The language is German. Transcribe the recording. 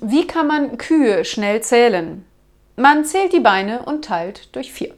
Wie kann man Kühe schnell zählen? Man zählt die Beine und teilt durch vier.